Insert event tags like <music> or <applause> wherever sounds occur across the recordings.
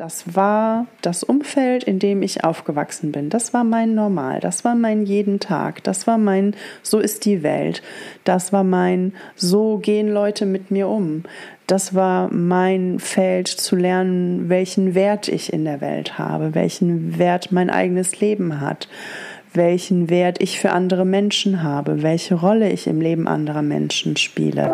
Das war das Umfeld, in dem ich aufgewachsen bin. Das war mein Normal. Das war mein jeden Tag. Das war mein So ist die Welt. Das war mein So gehen Leute mit mir um. Das war mein Feld zu lernen, welchen Wert ich in der Welt habe, welchen Wert mein eigenes Leben hat, welchen Wert ich für andere Menschen habe, welche Rolle ich im Leben anderer Menschen spiele.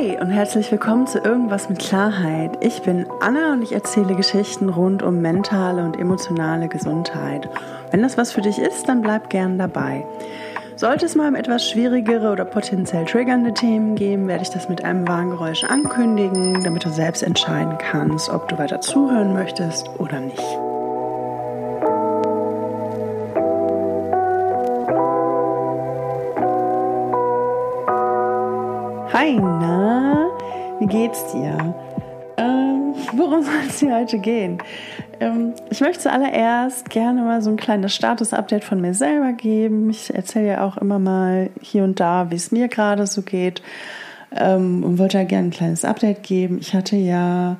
Hi und herzlich willkommen zu Irgendwas mit Klarheit. Ich bin Anna und ich erzähle Geschichten rund um mentale und emotionale Gesundheit. Wenn das was für dich ist, dann bleib gern dabei. Sollte es mal um etwas schwierigere oder potenziell triggernde Themen geben, werde ich das mit einem Warngeräusch ankündigen, damit du selbst entscheiden kannst, ob du weiter zuhören möchtest oder nicht. Hi, na, wie geht's dir? Ähm, worum <laughs> soll es dir heute gehen? Ähm, ich möchte zuallererst gerne mal so ein kleines Status-Update von mir selber geben. Ich erzähle ja auch immer mal hier und da, wie es mir gerade so geht ähm, und wollte ja gerne ein kleines Update geben. Ich hatte ja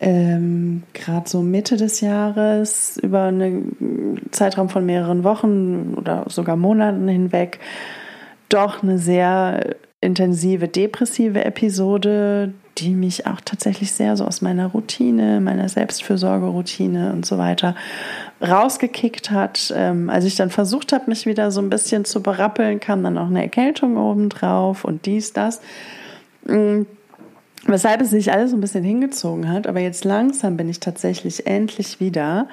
ähm, gerade so Mitte des Jahres über einen Zeitraum von mehreren Wochen oder sogar Monaten hinweg doch eine sehr intensive depressive Episode, die mich auch tatsächlich sehr so aus meiner Routine, meiner Selbstfürsorgeroutine und so weiter rausgekickt hat. Ähm, als ich dann versucht habe, mich wieder so ein bisschen zu berappeln, kam dann auch eine Erkältung obendrauf und dies, das. Mhm. Weshalb es sich alles so ein bisschen hingezogen hat. Aber jetzt langsam bin ich tatsächlich endlich wieder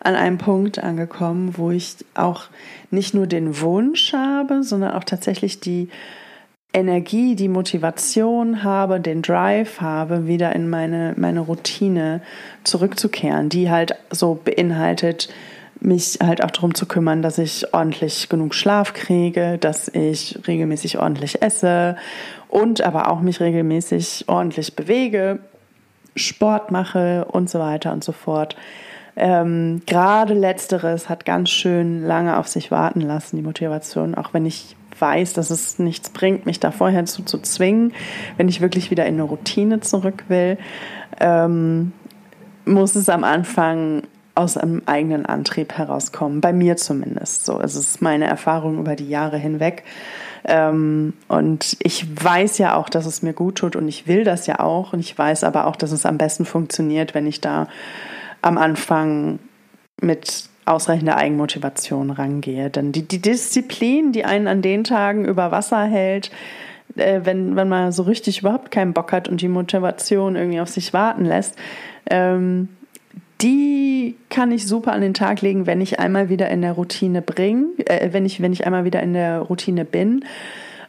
an einem Punkt angekommen, wo ich auch nicht nur den Wunsch habe, sondern auch tatsächlich die Energie, die Motivation habe, den Drive habe, wieder in meine, meine Routine zurückzukehren, die halt so beinhaltet, mich halt auch darum zu kümmern, dass ich ordentlich genug Schlaf kriege, dass ich regelmäßig ordentlich esse und aber auch mich regelmäßig ordentlich bewege, Sport mache und so weiter und so fort. Ähm, Gerade letzteres hat ganz schön lange auf sich warten lassen, die Motivation, auch wenn ich weiß, dass es nichts bringt, mich da vorher zu, zu zwingen, wenn ich wirklich wieder in eine Routine zurück will, ähm, muss es am Anfang aus einem eigenen Antrieb herauskommen, bei mir zumindest so. Es ist meine Erfahrung über die Jahre hinweg. Ähm, und ich weiß ja auch, dass es mir gut tut und ich will das ja auch. Und ich weiß aber auch, dass es am besten funktioniert, wenn ich da am Anfang mit ausreichende Eigenmotivation rangehe. Denn die, die Disziplin, die einen an den Tagen über Wasser hält, äh, wenn, wenn man so richtig überhaupt keinen Bock hat und die Motivation irgendwie auf sich warten lässt, ähm, die kann ich super an den Tag legen, wenn ich einmal wieder in der Routine bringe, äh, wenn ich, wenn ich einmal wieder in der Routine bin.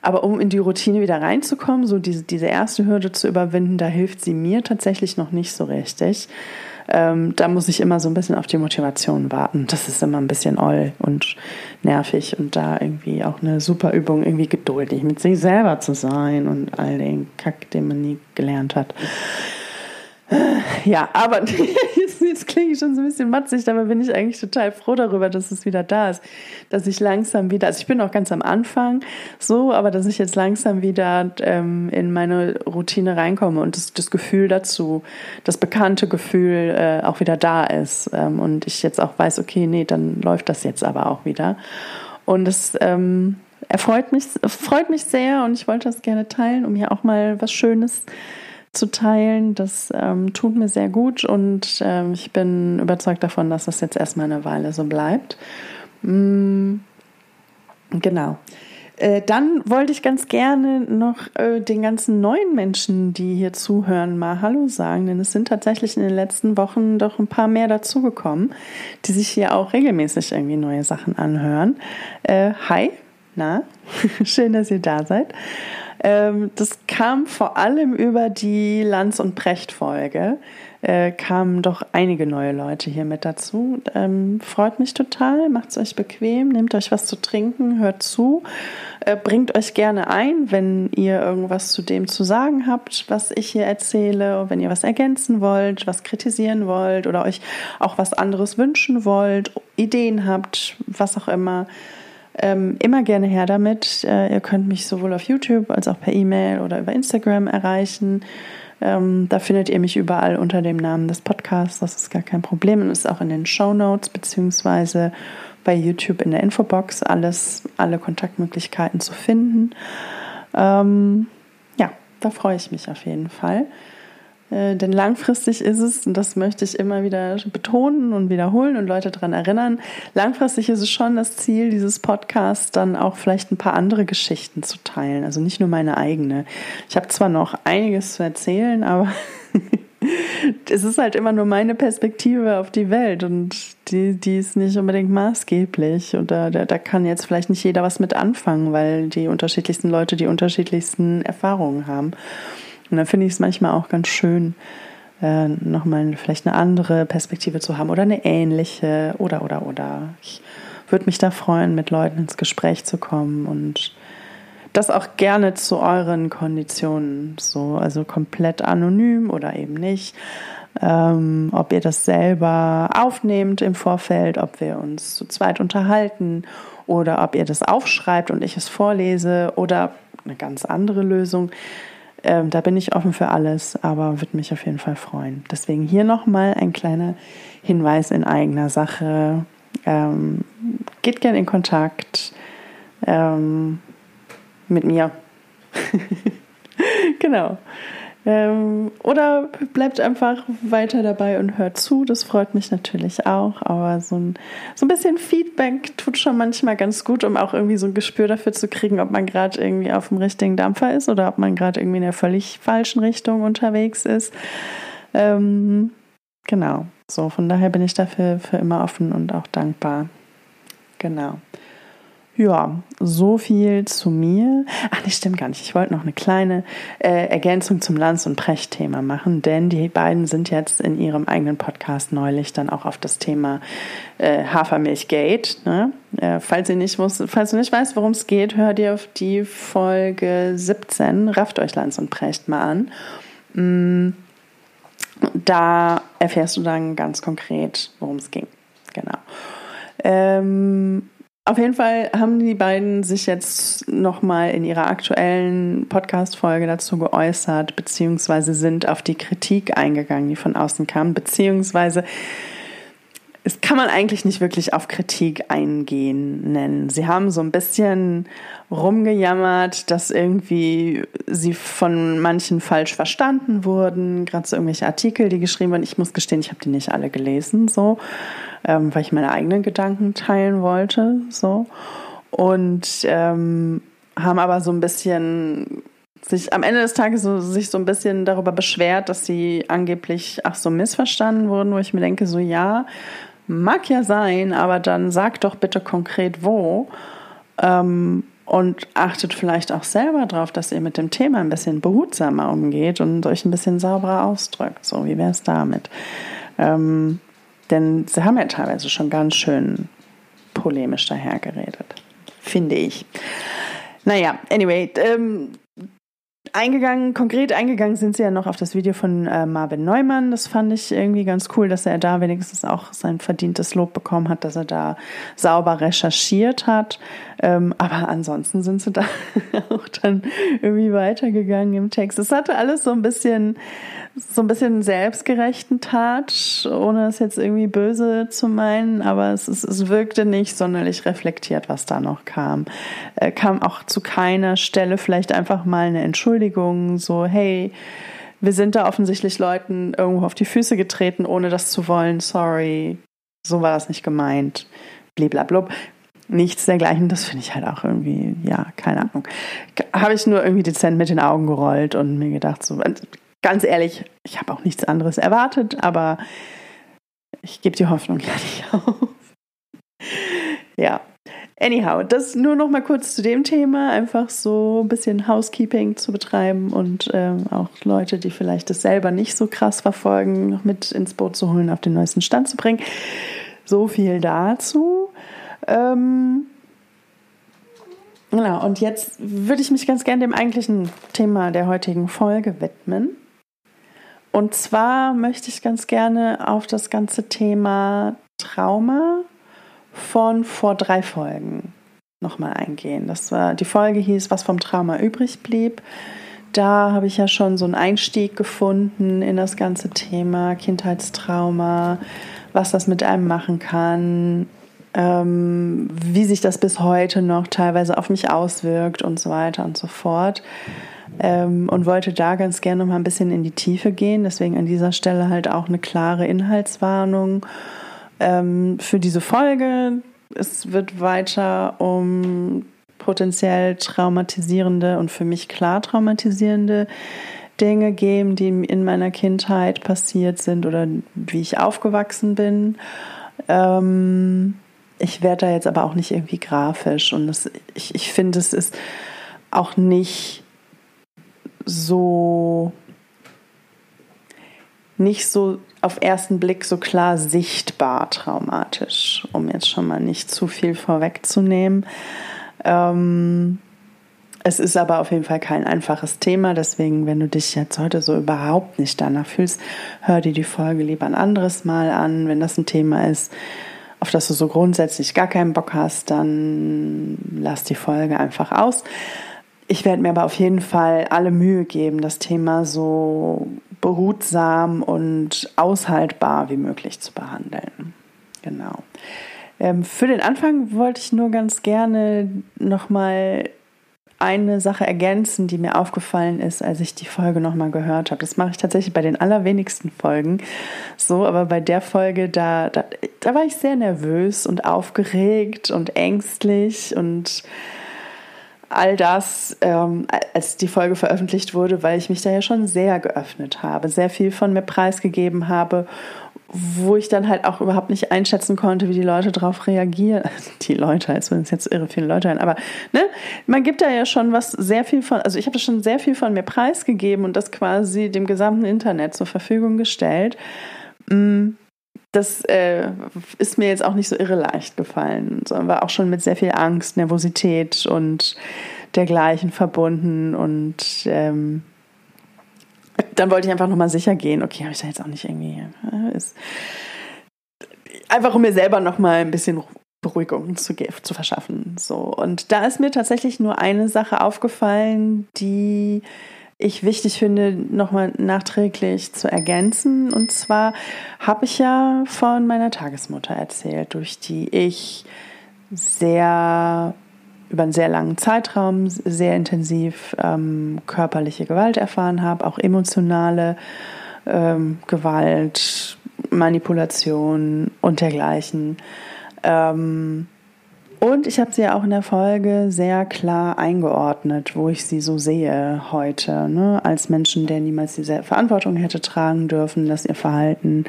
Aber um in die Routine wieder reinzukommen, so diese, diese erste Hürde zu überwinden, da hilft sie mir tatsächlich noch nicht so richtig ähm, da muss ich immer so ein bisschen auf die Motivation warten. Das ist immer ein bisschen oll und nervig und da irgendwie auch eine super Übung, irgendwie geduldig mit sich selber zu sein und all den Kack, den man nie gelernt hat. Ja, aber <laughs> <laughs> jetzt, klinge ich schon so ein bisschen matzig, dabei bin ich eigentlich total froh darüber, dass es wieder da ist. Dass ich langsam wieder, also ich bin auch ganz am Anfang so, aber dass ich jetzt langsam wieder ähm, in meine Routine reinkomme und das, das Gefühl dazu, das bekannte Gefühl äh, auch wieder da ist. Ähm, und ich jetzt auch weiß, okay, nee, dann läuft das jetzt aber auch wieder. Und es ähm, erfreut mich, freut mich sehr und ich wollte das gerne teilen, um hier auch mal was Schönes zu zu teilen. Das ähm, tut mir sehr gut und ähm, ich bin überzeugt davon, dass das jetzt erstmal eine Weile so bleibt. Mm, genau. Äh, dann wollte ich ganz gerne noch äh, den ganzen neuen Menschen, die hier zuhören, mal Hallo sagen, denn es sind tatsächlich in den letzten Wochen doch ein paar mehr dazugekommen, die sich hier auch regelmäßig irgendwie neue Sachen anhören. Äh, hi, na, <laughs> schön, dass ihr da seid. Ähm, das kam vor allem über die Lanz- und Precht-Folge. Äh, kamen doch einige neue Leute hier mit dazu. Ähm, freut mich total. Macht es euch bequem, nehmt euch was zu trinken, hört zu, äh, bringt euch gerne ein, wenn ihr irgendwas zu dem zu sagen habt, was ich hier erzähle, wenn ihr was ergänzen wollt, was kritisieren wollt oder euch auch was anderes wünschen wollt, Ideen habt, was auch immer Ähm, immer gerne her damit. Äh, ihr könnt mich sowohl auf YouTube als auch per E-Mail oder über Instagram erreichen. Ähm, da findet ihr mich überall unter dem Namen des Podcasts. Das ist gar kein Problem und ist auch in den Show Notes beziehungsweise bei YouTube in der Infobox alles, alle Kontaktmöglichkeiten zu finden. Ähm, ja, da freue ich mich auf jeden Fall. Äh, denn langfristig ist es, und das möchte ich immer wieder betonen und wiederholen und Leute daran erinnern, langfristig ist es schon das Ziel dieses Podcasts, dann auch vielleicht ein paar andere Geschichten zu teilen. Also nicht nur meine eigene. Ich habe zwar noch einiges zu erzählen, aber <laughs> es ist halt immer nur meine Perspektive auf die Welt und die, die ist nicht unbedingt maßgeblich. Und da, da, da kann jetzt vielleicht nicht jeder was mit anfangen, weil die unterschiedlichsten Leute die unterschiedlichsten Erfahrungen haben. Und dann finde ich es manchmal auch ganz schön, äh, nochmal vielleicht eine andere Perspektive zu haben oder eine ähnliche oder, oder, oder. Ich würde mich da freuen, mit Leuten ins Gespräch zu kommen und das auch gerne zu euren Konditionen, so, also komplett anonym oder eben nicht. Ähm, ob ihr das selber aufnehmt im Vorfeld, ob wir uns zu zweit unterhalten oder ob ihr das aufschreibt und ich es vorlese oder eine ganz andere Lösung. Ähm, da bin ich offen für alles, aber würde mich auf jeden Fall freuen. Deswegen hier nochmal ein kleiner Hinweis in eigener Sache. Ähm, geht gerne in Kontakt ähm, mit mir. <laughs> genau. Ähm, oder bleibt einfach weiter dabei und hört zu. Das freut mich natürlich auch. Aber so ein, so ein bisschen Feedback tut schon manchmal ganz gut, um auch irgendwie so ein Gespür dafür zu kriegen, ob man gerade irgendwie auf dem richtigen Dampfer ist oder ob man gerade irgendwie in der völlig falschen Richtung unterwegs ist. Ähm, genau. So, von daher bin ich dafür für immer offen und auch dankbar. Genau. Ja, so viel zu mir. Ach, nee, stimmt gar nicht. Ich wollte noch eine kleine äh, Ergänzung zum Lanz- und Precht-Thema machen, denn die beiden sind jetzt in ihrem eigenen Podcast neulich dann auch auf das Thema äh, Hafermilchgate. Ne? Äh, falls, falls du nicht weißt, worum es geht, hör dir auf die Folge 17, rafft euch Lanz und Precht mal an. Mm, da erfährst du dann ganz konkret, worum es ging. Genau. Ähm, auf jeden Fall haben die beiden sich jetzt nochmal in ihrer aktuellen Podcast-Folge dazu geäußert, beziehungsweise sind auf die Kritik eingegangen, die von außen kam, beziehungsweise es kann man eigentlich nicht wirklich auf Kritik eingehen nennen. Sie haben so ein bisschen rumgejammert, dass irgendwie sie von manchen falsch verstanden wurden, gerade so irgendwelche Artikel, die geschrieben wurden. Ich muss gestehen, ich habe die nicht alle gelesen, so, ähm, weil ich meine eigenen Gedanken teilen wollte, so. Und ähm, haben aber so ein bisschen sich am Ende des Tages so, sich so ein bisschen darüber beschwert, dass sie angeblich ach so missverstanden wurden, wo ich mir denke, so ja, Mag ja sein, aber dann sagt doch bitte konkret wo. Ähm, und achtet vielleicht auch selber darauf, dass ihr mit dem Thema ein bisschen behutsamer umgeht und euch ein bisschen sauberer ausdrückt. So, wie wäre es damit? Ähm, denn sie haben ja teilweise schon ganz schön polemisch dahergeredet, finde ich. Naja, anyway, ähm, Eingegangen, konkret eingegangen sind sie ja noch auf das Video von äh, Marvin Neumann. Das fand ich irgendwie ganz cool, dass er da wenigstens auch sein verdientes Lob bekommen hat, dass er da sauber recherchiert hat. Ähm, aber ansonsten sind sie da <laughs> auch dann irgendwie weitergegangen im Text. Es hatte alles so ein bisschen, so ein bisschen selbstgerechten Touch, ohne es jetzt irgendwie böse zu meinen, aber es, es, es wirkte nicht sonderlich reflektiert, was da noch kam. Äh, kam auch zu keiner Stelle vielleicht einfach mal eine Entschuldigung, so, hey, wir sind da offensichtlich Leuten irgendwo auf die Füße getreten, ohne das zu wollen, sorry, so war das nicht gemeint, bliblablub. Nichts dergleichen, das finde ich halt auch irgendwie, ja, keine Ahnung. Habe ich nur irgendwie dezent mit den Augen gerollt und mir gedacht, so, ganz ehrlich, ich habe auch nichts anderes erwartet, aber ich gebe die Hoffnung ja nicht <laughs> auf. ja. Anyhow, das nur noch mal kurz zu dem Thema, einfach so ein bisschen Housekeeping zu betreiben und ähm, auch Leute, die vielleicht das selber nicht so krass verfolgen, noch mit ins Boot zu holen, auf den neuesten Stand zu bringen. So viel dazu. Ähm, genau, und jetzt würde ich mich ganz gerne dem eigentlichen Thema der heutigen Folge widmen. Und zwar möchte ich ganz gerne auf das ganze Thema Trauma von vor drei Folgen nochmal eingehen. Das war, die Folge hieß, was vom Trauma übrig blieb. Da habe ich ja schon so einen Einstieg gefunden in das ganze Thema Kindheitstrauma, was das mit einem machen kann, ähm, wie sich das bis heute noch teilweise auf mich auswirkt und so weiter und so fort. Ähm, und wollte da ganz gerne noch mal ein bisschen in die Tiefe gehen. Deswegen an dieser Stelle halt auch eine klare Inhaltswarnung ähm, für diese Folge. Es wird weiter um potenziell traumatisierende und für mich klar traumatisierende Dinge geben, die in meiner Kindheit passiert sind oder wie ich aufgewachsen bin. Ähm, ich werde da jetzt aber auch nicht irgendwie grafisch und das, ich, ich finde, es ist auch nicht so nicht so auf ersten Blick so klar sichtbar traumatisch, um jetzt schon mal nicht zu viel vorwegzunehmen. Ähm, es ist aber auf jeden Fall kein einfaches Thema, deswegen, wenn du dich jetzt heute so überhaupt nicht danach fühlst, hör dir die Folge lieber ein anderes Mal an. Wenn das ein Thema ist, auf das du so grundsätzlich gar keinen Bock hast, dann lass die Folge einfach aus. Ich werde mir aber auf jeden Fall alle Mühe geben, das Thema so behutsam und aushaltbar wie möglich zu behandeln. Genau. Ähm, für den Anfang wollte ich nur ganz gerne nochmal eine Sache ergänzen, die mir aufgefallen ist, als ich die Folge nochmal gehört habe. Das mache ich tatsächlich bei den allerwenigsten Folgen so, aber bei der Folge, da, da, da war ich sehr nervös und aufgeregt und ängstlich und all das, ähm, als die Folge veröffentlicht wurde, weil ich mich da ja schon sehr geöffnet habe, sehr viel von mir preisgegeben habe, wo ich dann halt auch überhaupt nicht einschätzen konnte, wie die Leute darauf reagieren. <laughs> Die Leute, als wenn es jetzt irre viele Leute ein, aber ne, man gibt da ja schon was sehr viel von, also ich habe schon sehr viel von mir preisgegeben und das quasi dem gesamten Internet zur Verfügung gestellt. Mm das äh, ist mir jetzt auch nicht so irre leicht gefallen, sondern war auch schon mit sehr viel Angst, Nervosität und dergleichen verbunden. Und ähm, dann wollte ich einfach nochmal sicher gehen, okay, habe ich da jetzt auch nicht irgendwie. Äh, ist, einfach um mir selber nochmal ein bisschen Beruhigung zu, zu verschaffen. So. Und da ist mir tatsächlich nur eine Sache aufgefallen, die ich wichtig finde, nochmal nachträglich zu ergänzen. Und zwar habe ich ja von meiner Tagesmutter erzählt, durch die ich sehr über einen sehr langen Zeitraum sehr intensiv ähm, körperliche Gewalt erfahren habe, auch emotionale ähm, Gewalt, Manipulation und dergleichen. Ähm, und ich habe sie ja auch in der Folge sehr klar eingeordnet, wo ich sie so sehe heute, ne? als Menschen, der niemals diese Verantwortung hätte tragen dürfen, dass ihr Verhalten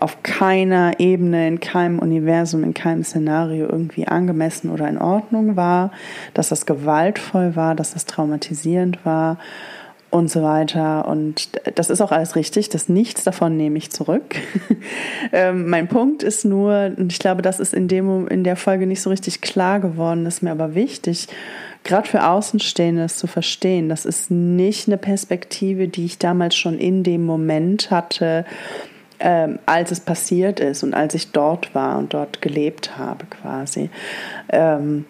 auf keiner Ebene, in keinem Universum, in keinem Szenario irgendwie angemessen oder in Ordnung war, dass das gewaltvoll war, dass das traumatisierend war und so weiter. Und das ist auch alles richtig, das nichts davon nehme ich zurück. <laughs> ähm, mein Punkt ist nur, und ich glaube, das ist in, dem, in der Folge nicht so richtig klar geworden, ist mir aber wichtig, gerade für Außenstehende das zu verstehen. Das ist nicht eine Perspektive, die ich damals schon in dem Moment hatte, ähm, als es passiert ist und als ich dort war und dort gelebt habe quasi. Ähm,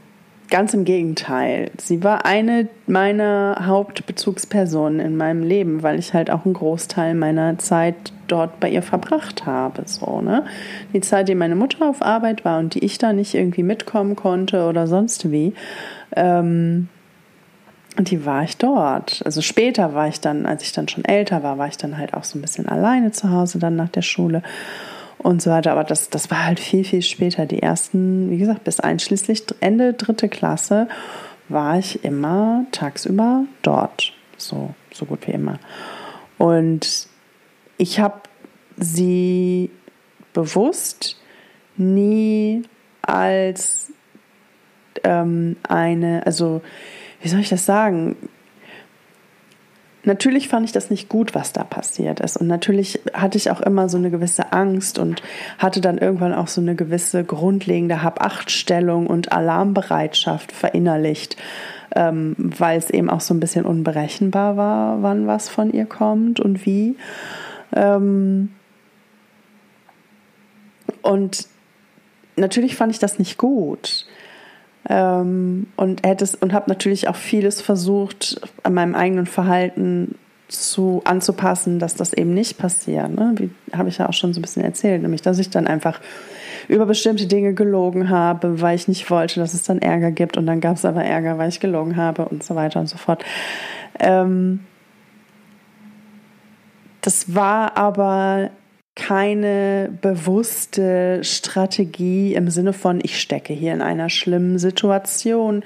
Ganz im Gegenteil. Sie war eine meiner Hauptbezugspersonen in meinem Leben, weil ich halt auch einen Großteil meiner Zeit dort bei ihr verbracht habe. So, ne? Die Zeit, die meine Mutter auf Arbeit war und die ich da nicht irgendwie mitkommen konnte oder sonst wie, ähm, die war ich dort. Also später war ich dann, als ich dann schon älter war, war ich dann halt auch so ein bisschen alleine zu Hause dann nach der Schule und so weiter. Aber das, das war halt viel, viel später. Die ersten, wie gesagt, bis einschließlich Ende dritte Klasse war ich immer tagsüber dort. So, so gut wie immer. Und ich habe sie bewusst nie als ähm, eine, also wie soll ich das sagen? Natürlich fand ich das nicht gut, was da passiert ist. Und natürlich hatte ich auch immer so eine gewisse Angst und hatte dann irgendwann auch so eine gewisse grundlegende Hab-Acht-Stellung und Alarmbereitschaft verinnerlicht, ähm, weil es eben auch so ein bisschen unberechenbar war, wann was von ihr kommt und wie. Ähm und natürlich fand ich das nicht gut. Ähm, und hätte und habe natürlich auch vieles versucht, an meinem eigenen Verhalten zu anzupassen, dass das eben nicht passiert. Ne? Wie habe ich ja auch schon so ein bisschen erzählt, nämlich dass ich dann einfach über bestimmte Dinge gelogen habe, weil ich nicht wollte, dass es dann Ärger gibt und dann gab es aber Ärger, weil ich gelogen habe und so weiter und so fort. Ähm, das war aber keine bewusste Strategie im Sinne von, ich stecke hier in einer schlimmen Situation,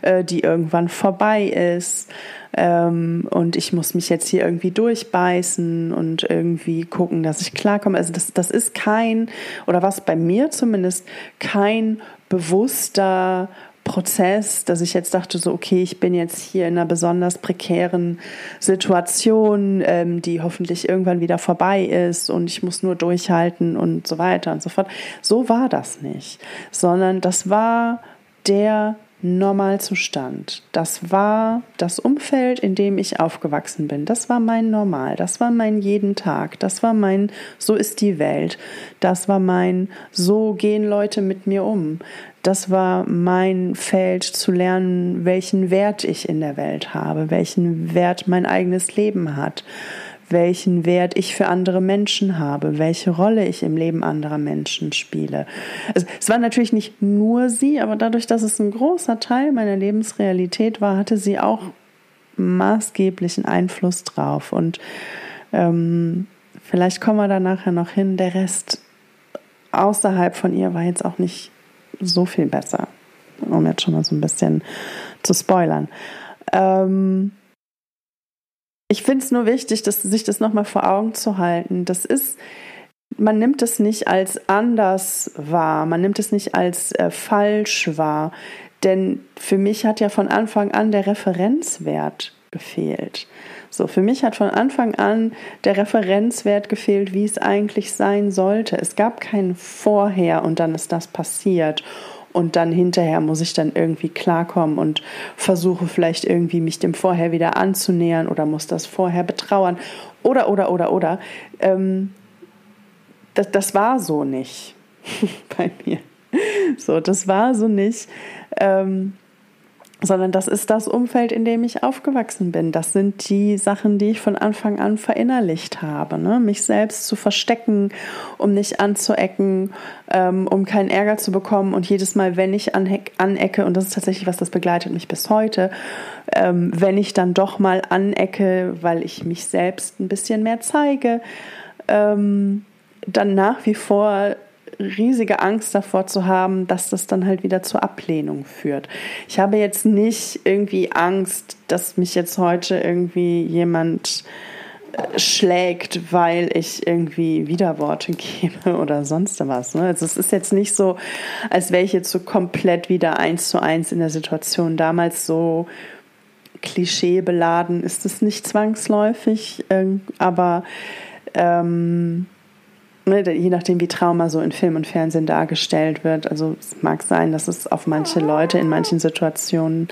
äh, die irgendwann vorbei ist ähm, und ich muss mich jetzt hier irgendwie durchbeißen und irgendwie gucken, dass ich klarkomme. Also das, das ist kein, oder was bei mir zumindest, kein bewusster Prozess, dass ich jetzt dachte, so, okay, ich bin jetzt hier in einer besonders prekären Situation, ähm, die hoffentlich irgendwann wieder vorbei ist und ich muss nur durchhalten und so weiter und so fort. So war das nicht, sondern das war der Normalzustand. Das war das Umfeld, in dem ich aufgewachsen bin. Das war mein Normal. Das war mein jeden Tag. Das war mein So ist die Welt. Das war mein So gehen Leute mit mir um. Das war mein Feld zu lernen, welchen Wert ich in der Welt habe, welchen Wert mein eigenes Leben hat welchen Wert ich für andere Menschen habe, welche Rolle ich im Leben anderer Menschen spiele. Also, es war natürlich nicht nur sie, aber dadurch, dass es ein großer Teil meiner Lebensrealität war, hatte sie auch maßgeblichen Einfluss drauf. Und ähm, vielleicht kommen wir da nachher noch hin. Der Rest außerhalb von ihr war jetzt auch nicht so viel besser, um jetzt schon mal so ein bisschen zu spoilern. Ähm, ich finde es nur wichtig, dass sich das nochmal vor Augen zu halten. Das ist, man nimmt es nicht als anders wahr, man nimmt es nicht als äh, falsch wahr. Denn für mich hat ja von Anfang an der Referenzwert gefehlt. So, für mich hat von Anfang an der Referenzwert gefehlt, wie es eigentlich sein sollte. Es gab kein Vorher und dann ist das passiert und dann hinterher muss ich dann irgendwie klarkommen und versuche vielleicht irgendwie mich dem Vorher wieder anzunähern oder muss das vorher betrauern oder, oder, oder, oder. Ähm, das, das war so nicht <laughs> bei mir. So, das war so nicht. Ähm, sondern das ist das Umfeld, in dem ich aufgewachsen bin. Das sind die Sachen, die ich von Anfang an verinnerlicht habe. Ne? Mich selbst zu verstecken, um nicht anzuecken, ähm, um keinen Ärger zu bekommen. Und jedes Mal, wenn ich anecke, und das ist tatsächlich was, das begleitet mich bis heute, ähm, wenn ich dann doch mal anecke, weil ich mich selbst ein bisschen mehr zeige, ähm, dann nach wie vor riesige Angst davor zu haben, dass das dann halt wieder zur Ablehnung führt. Ich habe jetzt nicht irgendwie Angst, dass mich jetzt heute irgendwie jemand äh, schlägt, weil ich irgendwie Widerworte <laughs> gebe oder sonst was. Ne? Also es ist jetzt nicht so, als wäre ich jetzt so komplett wieder eins zu eins in der Situation damals so klischeebeladen ist es nicht zwangsläufig, aber ähm, je nachdem, wie Trauma so in Film und Fernsehen dargestellt wird. Also es mag sein, dass es auf manche Leute in manchen Situationen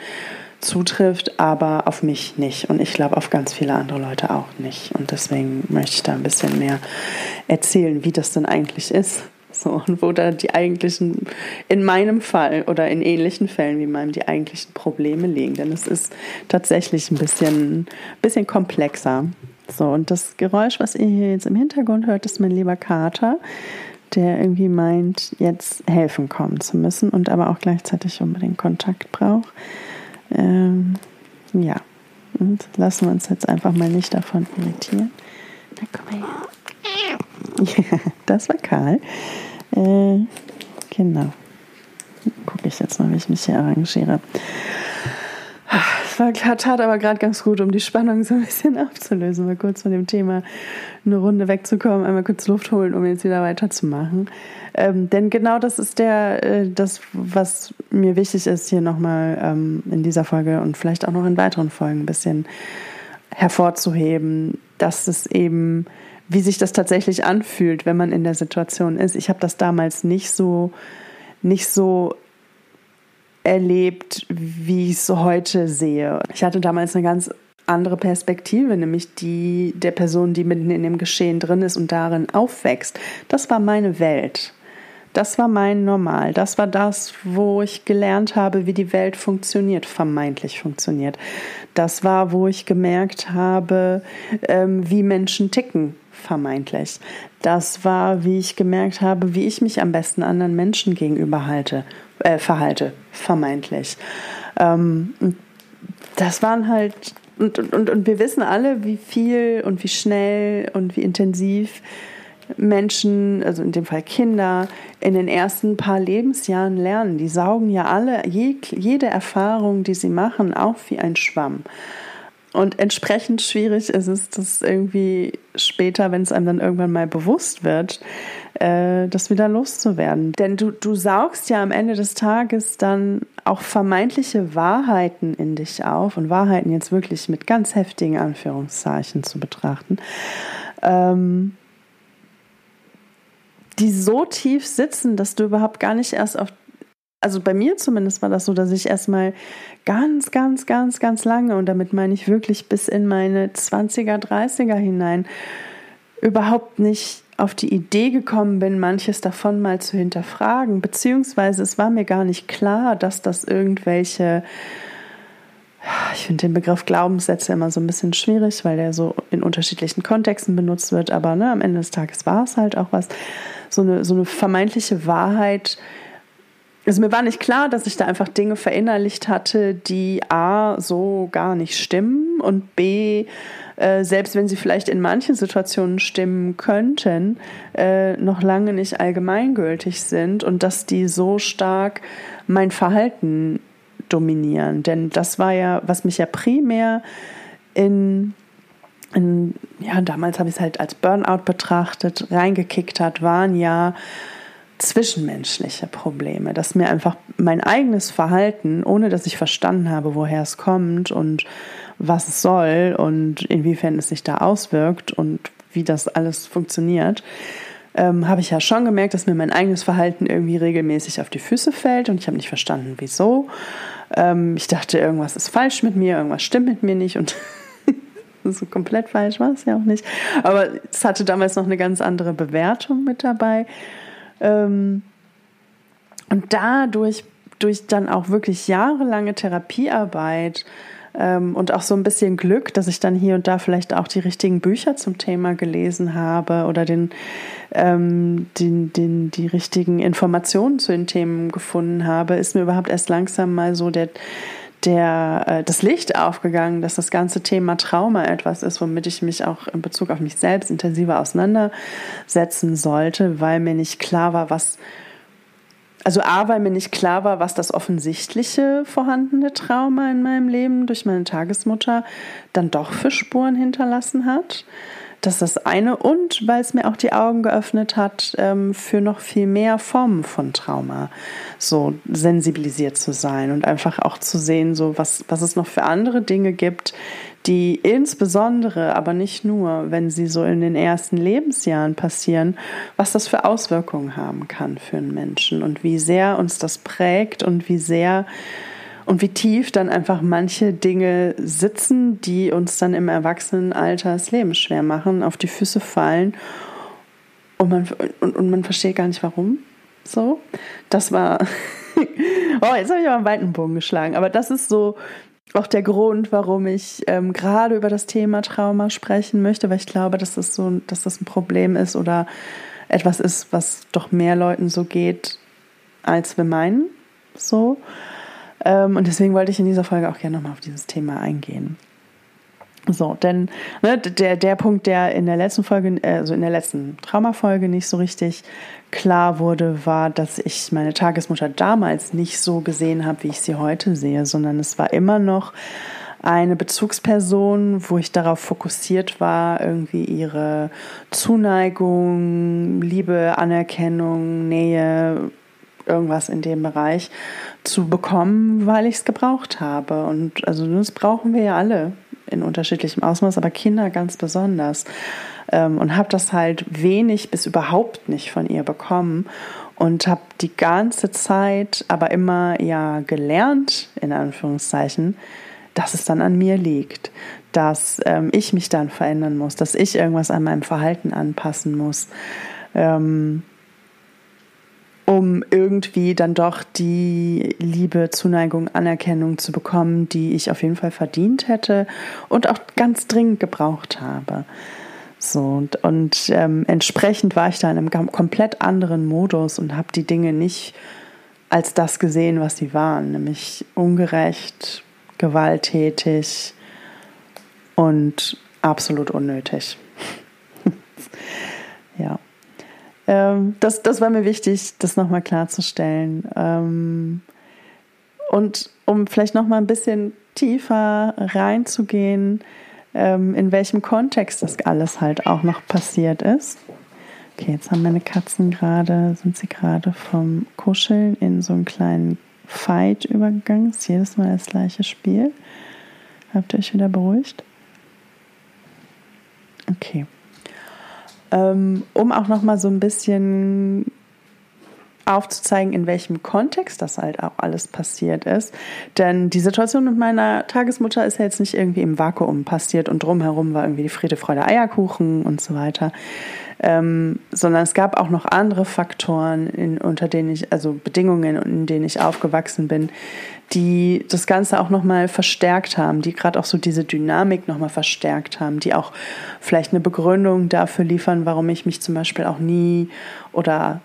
zutrifft, aber auf mich nicht. Und ich glaube auf ganz viele andere Leute auch nicht. Und deswegen möchte ich da ein bisschen mehr erzählen, wie das denn eigentlich ist. So, und wo da die eigentlichen, in meinem Fall oder in ähnlichen Fällen wie meinem, die eigentlichen Probleme liegen. Denn es ist tatsächlich ein bisschen, bisschen komplexer. So, und das Geräusch, was ihr hier jetzt im Hintergrund hört, ist mein lieber Kater, der irgendwie meint, jetzt helfen kommen zu müssen und aber auch gleichzeitig unbedingt Kontakt braucht. Ähm, ja, und lassen wir uns jetzt einfach mal nicht davon irritieren. Na, komm mal her. <laughs> Das war Karl. Äh, genau. Gucke ich jetzt mal, wie ich mich hier arrangiere war tat aber gerade ganz gut, um die Spannung so ein bisschen <laughs> abzulösen, mal kurz von dem Thema eine Runde wegzukommen, einmal kurz Luft holen, um jetzt wieder weiterzumachen. Ähm, denn genau das ist der, äh, das, was mir wichtig ist, hier nochmal ähm, in dieser Folge und vielleicht auch noch in weiteren Folgen ein bisschen hervorzuheben, dass es eben, wie sich das tatsächlich anfühlt, wenn man in der Situation ist. Ich habe das damals nicht so, nicht so erlebt, wie ich es heute sehe. Ich hatte damals eine ganz andere Perspektive, nämlich die der Person, die mitten in dem Geschehen drin ist und darin aufwächst. Das war meine Welt. Das war mein Normal. Das war das, wo ich gelernt habe, wie die Welt funktioniert, vermeintlich funktioniert. Das war, wo ich gemerkt habe, ähm, wie Menschen ticken, vermeintlich. Das war, wie ich gemerkt habe, wie ich mich am besten anderen Menschen gegenüber halte, äh, verhalte, vermeintlich. Ähm, das waren halt, und, und, und wir wissen alle, wie viel und wie schnell und wie intensiv Menschen, also in dem Fall Kinder, in den ersten paar Lebensjahren lernen. Die saugen ja alle jede Erfahrung, die sie machen, auf wie ein Schwamm. Und entsprechend schwierig ist es, das irgendwie später, wenn es einem dann irgendwann mal bewusst wird, äh, das wieder loszuwerden. Denn du, du saugst ja am Ende des Tages dann auch vermeintliche Wahrheiten in dich auf und Wahrheiten jetzt wirklich mit ganz heftigen Anführungszeichen zu betrachten. Ähm, die so tief sitzen, dass du überhaupt gar nicht erst auf also bei mir zumindest war das so, dass ich erstmal ganz, ganz, ganz, ganz lange, und damit meine ich wirklich bis in meine 20er, 30er hinein, überhaupt nicht auf die Idee gekommen bin, manches davon mal zu hinterfragen, beziehungsweise es war mir gar nicht klar, dass das irgendwelche, ich finde den Begriff Glaubenssätze immer so ein bisschen schwierig, weil der so in unterschiedlichen Kontexten benutzt wird, aber ne, am Ende des Tages war es halt auch was, so eine, so eine vermeintliche Wahrheit, also mir war nicht klar, dass ich da einfach Dinge verinnerlicht hatte, die A, so gar nicht stimmen und B, äh, selbst wenn sie vielleicht in manchen Situationen stimmen könnten, äh, noch lange nicht allgemeingültig sind und dass die so stark mein Verhalten dominieren. Denn das war ja, was mich ja primär in in, ja, damals habe ich es halt als Burnout betrachtet, reingekickt hat, waren ja zwischenmenschliche Probleme, dass mir einfach mein eigenes Verhalten, ohne dass ich verstanden habe, woher es kommt und was es soll und inwiefern es sich da auswirkt und wie das alles funktioniert, ähm, habe ich ja schon gemerkt, dass mir mein eigenes Verhalten irgendwie regelmäßig auf die Füße fällt und ich habe nicht verstanden, wieso. Ähm, ich dachte, irgendwas ist falsch mit mir, irgendwas stimmt mit mir nicht und <laughs> so komplett falsch war es ja auch nicht. Aber es hatte damals noch eine ganz andere Bewertung mit dabei. Ähm, und dadurch, durch dann auch wirklich jahrelange Therapiearbeit ähm, und auch so ein bisschen Glück, dass ich dann hier und da vielleicht auch die richtigen Bücher zum Thema gelesen habe oder den, ähm, den, den, die richtigen Informationen zu den Themen gefunden habe, ist mir überhaupt erst langsam mal so der, der, äh, das Licht aufgegangen, dass das ganze Thema Trauma etwas ist, womit ich mich auch in Bezug auf mich selbst intensiver auseinandersetzen sollte, weil mir nicht klar war, was, also A, weil mir nicht klar war, was das offensichtliche vorhandene Trauma in meinem Leben durch meine Tagesmutter dann doch für Spuren hinterlassen hat. Das ist das eine. Und weil es mir auch die Augen geöffnet hat ähm, für noch viel mehr Formen von Trauma, so sensibilisiert zu sein und einfach auch zu sehen, so was, was es noch für andere Dinge gibt, die insbesondere, aber nicht nur, wenn sie so in den ersten Lebensjahren passieren, was das für Auswirkungen haben kann für einen Menschen und wie sehr uns das prägt und wie sehr und wie tief dann einfach manche Dinge sitzen, die uns dann im Erwachsenenalter das Leben schwer machen, auf die Füße fallen und man, und, und man versteht gar nicht warum. So, das war. <laughs> oh, jetzt habe ich aber einen weiten Bogen geschlagen. Aber das ist so auch der Grund, warum ich ähm, gerade über das Thema Trauma sprechen möchte, weil ich glaube, dass das so, dass das ein Problem ist oder etwas ist, was doch mehr Leuten so geht, als wir meinen. So. Ähm, und deswegen wollte ich in dieser Folge auch gerne nochmal auf dieses Thema eingehen. So, denn ne, der, der Punkt, der in der letzten Folge, also in der letzten Traumafolge nicht so richtig klar wurde, war, dass ich meine Tagesmutter damals nicht so gesehen habe, wie ich sie heute sehe, sondern es war immer noch eine Bezugsperson, wo ich darauf fokussiert war, irgendwie ihre Zuneigung, Liebe, Anerkennung, Nähe, irgendwas in dem Bereich zu bekommen, weil ich es gebraucht habe. Und also das brauchen wir ja alle in unterschiedlichem Ausmaß, aber Kinder ganz besonders. Ähm, und habe das halt wenig bis überhaupt nicht von ihr bekommen und habe die ganze Zeit aber immer ja gelernt, in Anführungszeichen, dass es dann an mir liegt, dass ähm, ich mich dann verändern muss, dass ich irgendwas an meinem Verhalten anpassen muss. Ähm, um irgendwie dann doch die Liebe, Zuneigung, Anerkennung zu bekommen, die ich auf jeden Fall verdient hätte und auch ganz dringend gebraucht habe. So, und, und ähm, entsprechend war ich da in einem komplett anderen Modus und habe die Dinge nicht als das gesehen, was sie waren, nämlich ungerecht, gewalttätig und absolut unnötig. <laughs> ja. Ähm, das, das war mir wichtig, das nochmal klarzustellen. Ähm, und um vielleicht nochmal ein bisschen tiefer reinzugehen, ähm, in welchem Kontext das alles halt auch noch passiert ist. Okay, jetzt haben meine Katzen gerade, sind sie gerade vom Kuscheln in so einen kleinen Fight übergegangen. Ist jedes Mal das gleiche Spiel. Habt ihr euch wieder beruhigt? Okay. Ähm, um auch noch mal so ein bisschen aufzuzeigen, in welchem Kontext das halt auch alles passiert ist. Denn die Situation mit meiner Tagesmutter ist ja jetzt nicht irgendwie im Vakuum passiert und drumherum war irgendwie die Friede, Freude, Eierkuchen und so weiter. Ähm, sondern es gab auch noch andere Faktoren, in, unter denen ich, also Bedingungen, in denen ich aufgewachsen bin, die das Ganze auch nochmal verstärkt haben, die gerade auch so diese Dynamik nochmal verstärkt haben, die auch vielleicht eine Begründung dafür liefern, warum ich mich zum Beispiel auch nie oder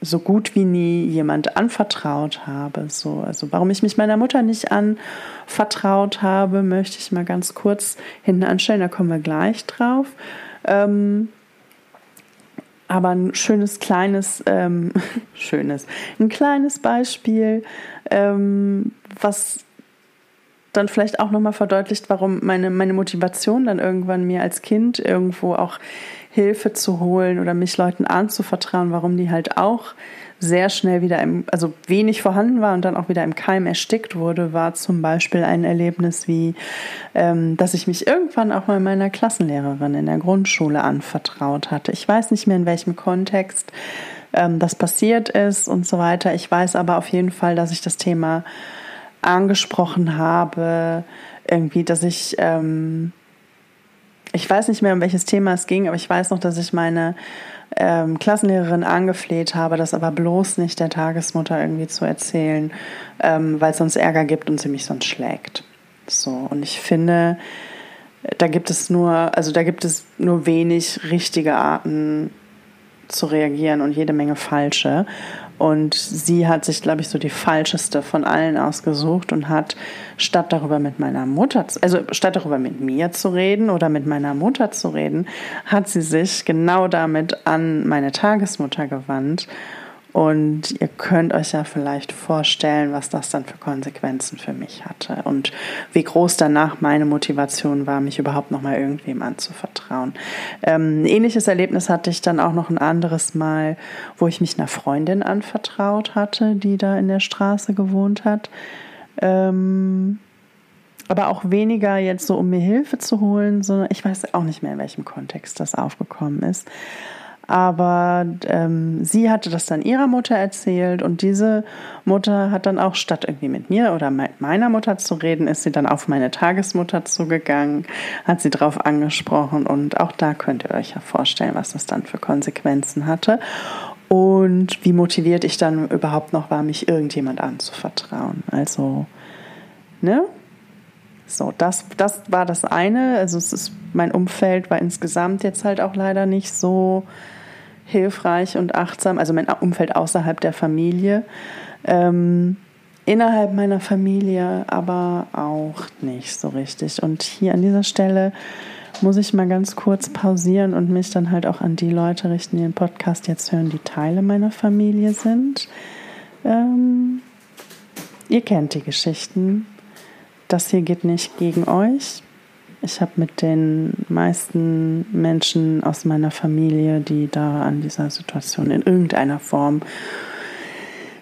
so gut wie nie jemand anvertraut habe. So, also warum ich mich meiner Mutter nicht anvertraut habe, möchte ich mal ganz kurz hinten anstellen, da kommen wir gleich drauf. Ähm, aber ein schönes kleines, ähm, <laughs> schönes, ein kleines Beispiel, ähm, was dann vielleicht auch nochmal verdeutlicht, warum meine, meine Motivation dann irgendwann mir als Kind irgendwo auch Hilfe zu holen oder mich Leuten anzuvertrauen, warum die halt auch sehr schnell wieder im, also wenig vorhanden war und dann auch wieder im Keim erstickt wurde, war zum Beispiel ein Erlebnis wie, ähm, dass ich mich irgendwann auch mal meiner Klassenlehrerin in der Grundschule anvertraut hatte. Ich weiß nicht mehr in welchem Kontext ähm, das passiert ist und so weiter. Ich weiß aber auf jeden Fall, dass ich das Thema angesprochen habe, irgendwie, dass ich ähm, ich weiß nicht mehr, um welches Thema es ging, aber ich weiß noch, dass ich meine ähm, Klassenlehrerin angefleht habe, das aber bloß nicht der Tagesmutter irgendwie zu erzählen, ähm, weil es sonst Ärger gibt und sie mich sonst schlägt. So, und ich finde, da gibt es nur, also da gibt es nur wenig richtige Arten zu reagieren und jede Menge falsche. Und sie hat sich, glaube ich, so die falscheste von allen ausgesucht und hat, statt darüber mit meiner Mutter, also statt darüber mit mir zu reden oder mit meiner Mutter zu reden, hat sie sich genau damit an meine Tagesmutter gewandt und ihr könnt euch ja vielleicht vorstellen, was das dann für Konsequenzen für mich hatte und wie groß danach meine Motivation war, mich überhaupt noch mal irgendwem anzuvertrauen. Ähm, ähnliches Erlebnis hatte ich dann auch noch ein anderes Mal, wo ich mich einer Freundin anvertraut hatte, die da in der Straße gewohnt hat. Ähm, aber auch weniger jetzt so, um mir Hilfe zu holen, sondern ich weiß auch nicht mehr, in welchem Kontext das aufgekommen ist. Aber ähm, sie hatte das dann ihrer Mutter erzählt und diese Mutter hat dann auch statt irgendwie mit mir oder mit meiner Mutter zu reden, ist sie dann auf meine Tagesmutter zugegangen, hat sie drauf angesprochen und auch da könnt ihr euch ja vorstellen, was das dann für Konsequenzen hatte und wie motiviert ich dann überhaupt noch war, mich irgendjemand anzuvertrauen. Also, ne? So, das, das war das eine. Also es ist, mein Umfeld war insgesamt jetzt halt auch leider nicht so hilfreich und achtsam, also mein Umfeld außerhalb der Familie. Ähm, innerhalb meiner Familie aber auch nicht so richtig. Und hier an dieser Stelle muss ich mal ganz kurz pausieren und mich dann halt auch an die Leute richten, die den Podcast jetzt hören, die Teile meiner Familie sind. Ähm, ihr kennt die Geschichten. Das hier geht nicht gegen euch. Ich habe mit den meisten Menschen aus meiner Familie, die da an dieser Situation in irgendeiner Form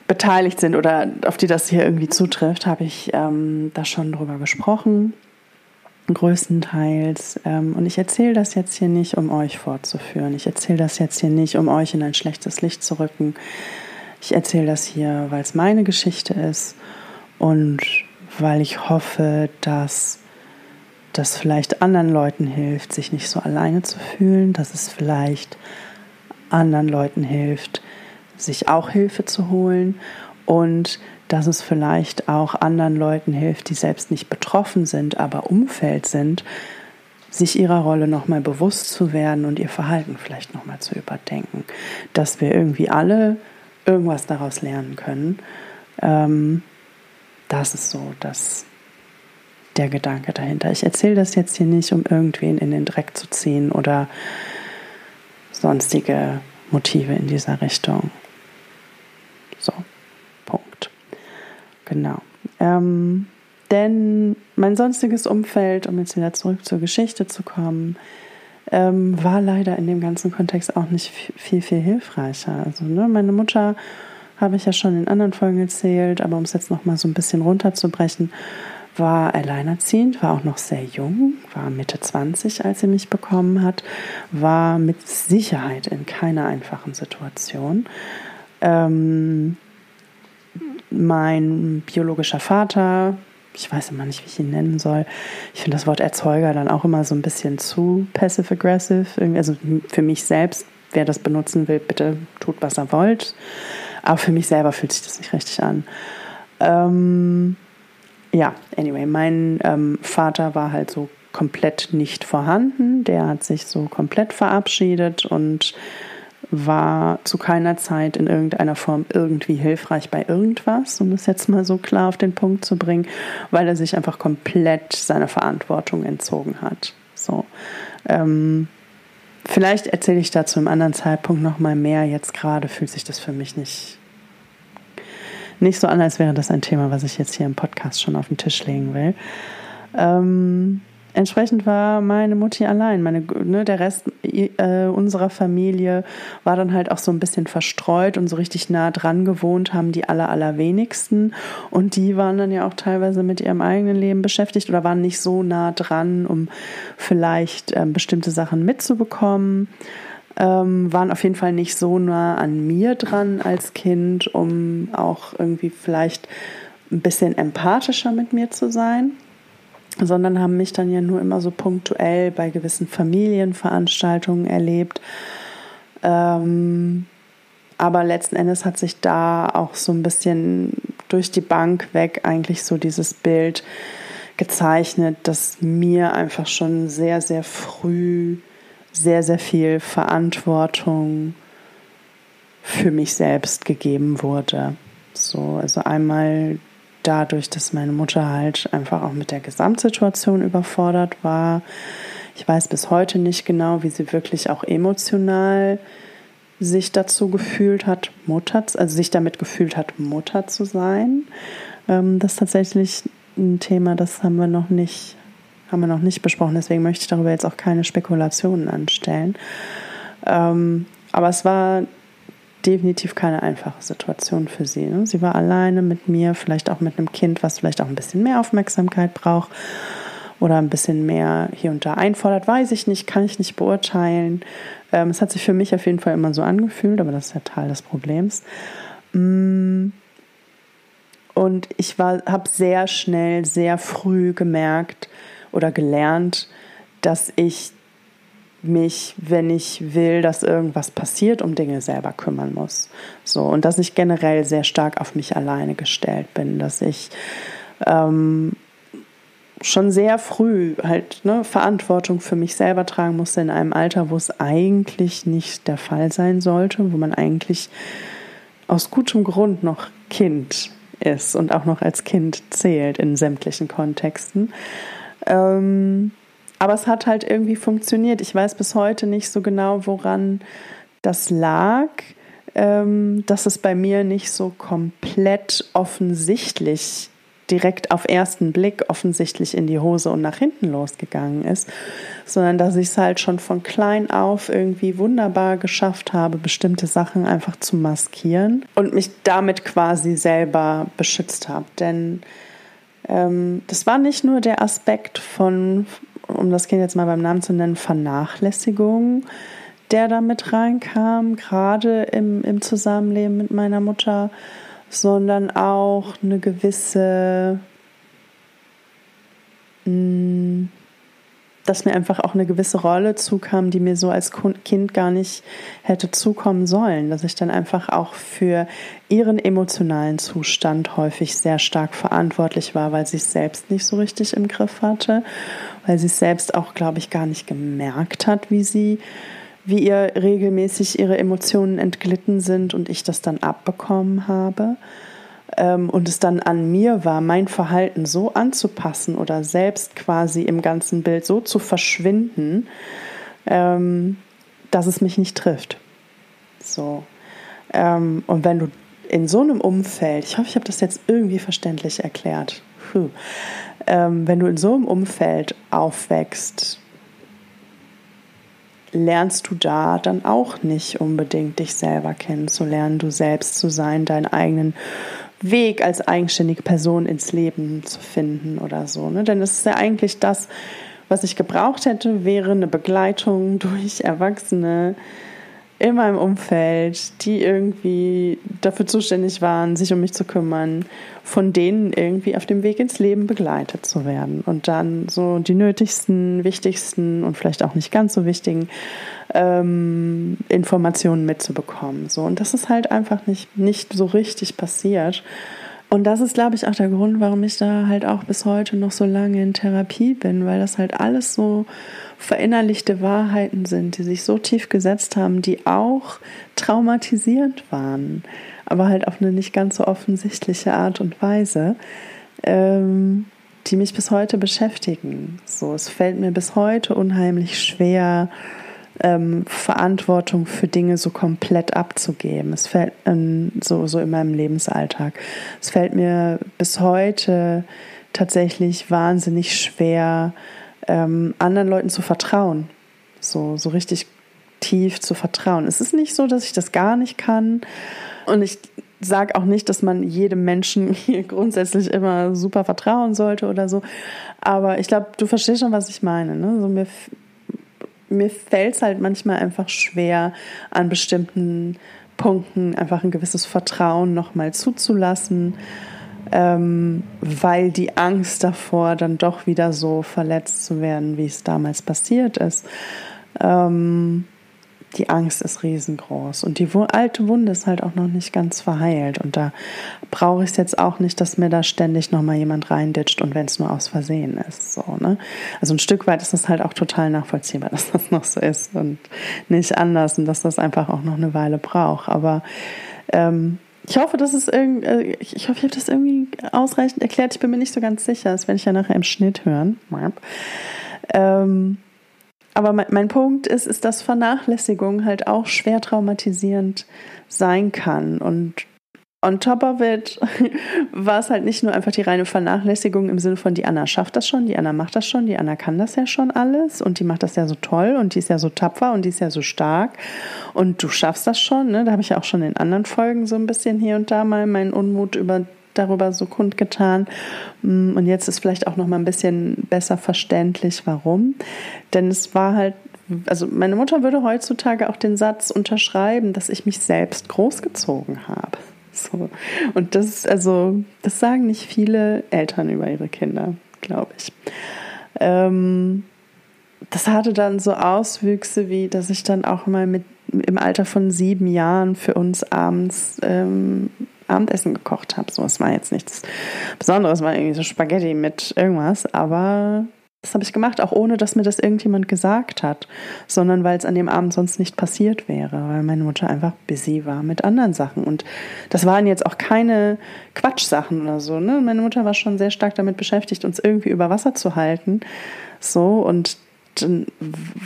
beteiligt sind oder auf die das hier irgendwie zutrifft, habe ich ähm, da schon drüber gesprochen, größtenteils. Ähm, und ich erzähle das jetzt hier nicht, um euch vorzuführen. Ich erzähle das jetzt hier nicht, um euch in ein schlechtes Licht zu rücken. Ich erzähle das hier, weil es meine Geschichte ist und weil ich hoffe, dass das vielleicht anderen Leuten hilft, sich nicht so alleine zu fühlen, dass es vielleicht anderen Leuten hilft, sich auch Hilfe zu holen und dass es vielleicht auch anderen Leuten hilft, die selbst nicht betroffen sind, aber Umfeld sind, sich ihrer Rolle nochmal bewusst zu werden und ihr Verhalten vielleicht nochmal zu überdenken. Dass wir irgendwie alle irgendwas daraus lernen können. Ähm, das ist so das, der Gedanke dahinter. Ich erzähle das jetzt hier nicht, um irgendwen in den Dreck zu ziehen oder sonstige Motive in dieser Richtung. So, Punkt. Genau. Ähm, denn mein sonstiges Umfeld, um jetzt wieder zurück zur Geschichte zu kommen, ähm, war leider in dem ganzen Kontext auch nicht viel, viel hilfreicher. Also ne, meine Mutter habe ich ja schon in anderen Folgen erzählt, aber um es jetzt nochmal so ein bisschen runterzubrechen, war alleinerziehend, war auch noch sehr jung, war Mitte 20, als sie mich bekommen hat, war mit Sicherheit in keiner einfachen Situation. Ähm, mein biologischer Vater, ich weiß immer nicht, wie ich ihn nennen soll. Ich finde das Wort Erzeuger dann auch immer so ein bisschen zu passive-aggressive. Also für mich selbst, wer das benutzen will, bitte tut, was er wollt. Aber für mich selber fühlt sich das nicht richtig an. Ähm, ja, anyway, mein ähm, Vater war halt so komplett nicht vorhanden. Der hat sich so komplett verabschiedet und war zu keiner Zeit in irgendeiner Form irgendwie hilfreich bei irgendwas, um es jetzt mal so klar auf den Punkt zu bringen, weil er sich einfach komplett seiner Verantwortung entzogen hat. So. Ähm, vielleicht erzähle ich dazu im anderen Zeitpunkt noch mal mehr. Jetzt gerade fühlt sich das für mich nicht nicht so an, als wäre das ein Thema, was ich jetzt hier im Podcast schon auf den Tisch legen will. Ähm, entsprechend war meine Mutti allein. Meine, ne, der Rest äh, unserer Familie war dann halt auch so ein bisschen verstreut und so richtig nah dran gewohnt haben die aller, allerwenigsten. Und die waren dann ja auch teilweise mit ihrem eigenen Leben beschäftigt oder waren nicht so nah dran, um vielleicht ähm, bestimmte Sachen mitzubekommen ähm, waren auf jeden Fall nicht so nah an mir dran als Kind, um auch irgendwie vielleicht ein bisschen empathischer mit mir zu sein, sondern haben mich dann ja nur immer so punktuell bei gewissen Familienveranstaltungen erlebt. Ähm, aber letzten Endes hat sich da auch so ein bisschen durch die Bank weg eigentlich so dieses Bild gezeichnet, dass mir einfach schon sehr, sehr früh sehr, sehr viel Verantwortung für mich selbst gegeben wurde. So, also einmal dadurch, dass meine Mutter halt einfach auch mit der Gesamtsituation überfordert war. Ich weiß bis heute nicht genau, wie sie wirklich auch emotional sich dazu gefühlt hat, Mutter, also sich damit gefühlt hat, Mutter zu sein. Ähm, das ist tatsächlich ein Thema, das haben wir noch nicht haben wir noch nicht besprochen, deswegen möchte ich darüber jetzt auch keine Spekulationen anstellen. Ähm, aber es war definitiv keine einfache Situation für sie. Ne? Sie war alleine mit mir, vielleicht auch mit einem Kind, was vielleicht auch ein bisschen mehr Aufmerksamkeit braucht oder ein bisschen mehr hier und da einfordert, weiß ich nicht, kann ich nicht beurteilen. Ähm, es hat sich für mich auf jeden Fall immer so angefühlt, aber das ist ja Teil des Problems. Mm. Und ich habe sehr schnell, sehr früh gemerkt, oder gelernt, dass ich mich, wenn ich will, dass irgendwas passiert, um Dinge selber kümmern muss. So und dass ich generell sehr stark auf mich alleine gestellt bin, dass ich ähm, schon sehr früh halt ne, Verantwortung für mich selber tragen musste in einem Alter, wo es eigentlich nicht der Fall sein sollte, wo man eigentlich aus gutem Grund noch Kind ist und auch noch als Kind zählt in sämtlichen Kontexten. Ähm, aber es hat halt irgendwie funktioniert. Ich weiß bis heute nicht so genau, woran das lag, ähm, dass es bei mir nicht so komplett offensichtlich direkt auf ersten Blick offensichtlich in die Hose und nach hinten losgegangen ist, sondern dass ich es halt schon von klein auf irgendwie wunderbar geschafft habe, bestimmte Sachen einfach zu maskieren und mich damit quasi selber beschützt habe. Denn das war nicht nur der Aspekt von, um das Kind jetzt mal beim Namen zu nennen, Vernachlässigung, der da mit reinkam, gerade im, im Zusammenleben mit meiner Mutter, sondern auch eine gewisse, mh, hm, dass mir einfach auch eine gewisse Rolle zukam, die mir so als Kind gar nicht hätte zukommen sollen, dass ich dann einfach auch für ihren emotionalen Zustand häufig sehr stark verantwortlich war, weil sie es selbst nicht so richtig im Griff hatte, weil sie es selbst auch, glaube ich, gar nicht gemerkt hat, wie sie wie ihr regelmäßig ihre Emotionen entglitten sind und ich das dann abbekommen habe und es dann an mir war, mein Verhalten so anzupassen oder selbst quasi im ganzen Bild so zu verschwinden, ähm, dass es mich nicht trifft. So. Ähm, und wenn du in so einem Umfeld, ich hoffe, ich habe das jetzt irgendwie verständlich erklärt, Puh. Ähm, wenn du in so einem Umfeld aufwächst, lernst du da dann auch nicht unbedingt dich selber kennenzulernen, du selbst zu sein, deinen eigenen Weg als eigenständige Person ins Leben zu finden oder so. Ne? Denn es ist ja eigentlich das, was ich gebraucht hätte, wäre eine Begleitung <laughs> durch Erwachsene in meinem Umfeld, die irgendwie dafür zuständig waren, sich um mich zu kümmern, von denen irgendwie auf dem Weg ins Leben begleitet zu werden und dann so die nötigsten, wichtigsten und vielleicht auch nicht ganz so wichtigen ähm, Informationen mitzubekommen. So und das ist halt einfach nicht nicht so richtig passiert. Und das ist, glaube ich, auch der Grund, warum ich da halt auch bis heute noch so lange in Therapie bin, weil das halt alles so verinnerlichte Wahrheiten sind, die sich so tief gesetzt haben, die auch traumatisierend waren, aber halt auf eine nicht ganz so offensichtliche Art und Weise, ähm, die mich bis heute beschäftigen. So, es fällt mir bis heute unheimlich schwer, ähm, Verantwortung für Dinge so komplett abzugeben. Es fällt ähm, so, so in meinem Lebensalltag. Es fällt mir bis heute tatsächlich wahnsinnig schwer, ähm, anderen Leuten zu vertrauen. So, so richtig tief zu vertrauen. Es ist nicht so, dass ich das gar nicht kann. Und ich sage auch nicht, dass man jedem Menschen <laughs> hier grundsätzlich immer super vertrauen sollte oder so. Aber ich glaube, du verstehst schon, was ich meine. Ne? So mir mir fällt es halt manchmal einfach schwer, an bestimmten Punkten einfach ein gewisses Vertrauen nochmal zuzulassen ähm, weil die Angst davor, dann doch wieder so verletzt zu werden, wie es damals passiert ist, ähm, die Angst ist riesengroß. Und die alte Wunde ist halt auch noch nicht ganz verheilt. Und da brauche ich es jetzt auch nicht, dass mir da ständig nochmal jemand reinditscht und wenn es nur aus Versehen ist. So, ne? Also ein Stück weit ist es halt auch total nachvollziehbar, <laughs> dass das noch so ist und nicht anders und dass das einfach auch noch eine Weile braucht. Aber ähm, ich hoffe, es irgendwie, äh, ich hoffe, ich habe das irgendwie ausreichend erklärt. Ich bin mir nicht so ganz sicher. Das werde ich ja nachher im Schnitt hören. Ähm, aber mein, mein Punkt ist, ist, dass Vernachlässigung halt auch schwer traumatisierend sein kann und on top of it <laughs> war es halt nicht nur einfach die reine Vernachlässigung im Sinne von, die Anna schafft das schon, die Anna macht das schon, die Anna kann das ja schon alles und die macht das ja so toll und die ist ja so tapfer und die ist ja so stark und du schaffst das schon. Ne? Da habe ich ja auch schon in anderen Folgen so ein bisschen hier und da mal meinen Unmut über darüber so kundgetan. Mm, und jetzt ist vielleicht auch noch mal ein bisschen besser verständlich, warum. Denn es war halt also meine Mutter würde heutzutage auch den Satz unterschreiben, dass ich mich selbst großgezogen habe. So. Und das also, das sagen nicht viele Eltern über ihre Kinder, glaube ich. Ähm, das hatte dann so Auswüchse wie, dass ich dann auch mal mit im Alter von sieben Jahren für uns abends ähm, Abendessen gekocht habe. So, es war jetzt nichts Besonderes, war irgendwie so Spaghetti mit irgendwas, aber das habe ich gemacht, auch ohne dass mir das irgendjemand gesagt hat, sondern weil es an dem Abend sonst nicht passiert wäre, weil meine Mutter einfach busy war mit anderen Sachen. Und das waren jetzt auch keine Quatschsachen oder so. Ne? Meine Mutter war schon sehr stark damit beschäftigt, uns irgendwie über Wasser zu halten. So, und dann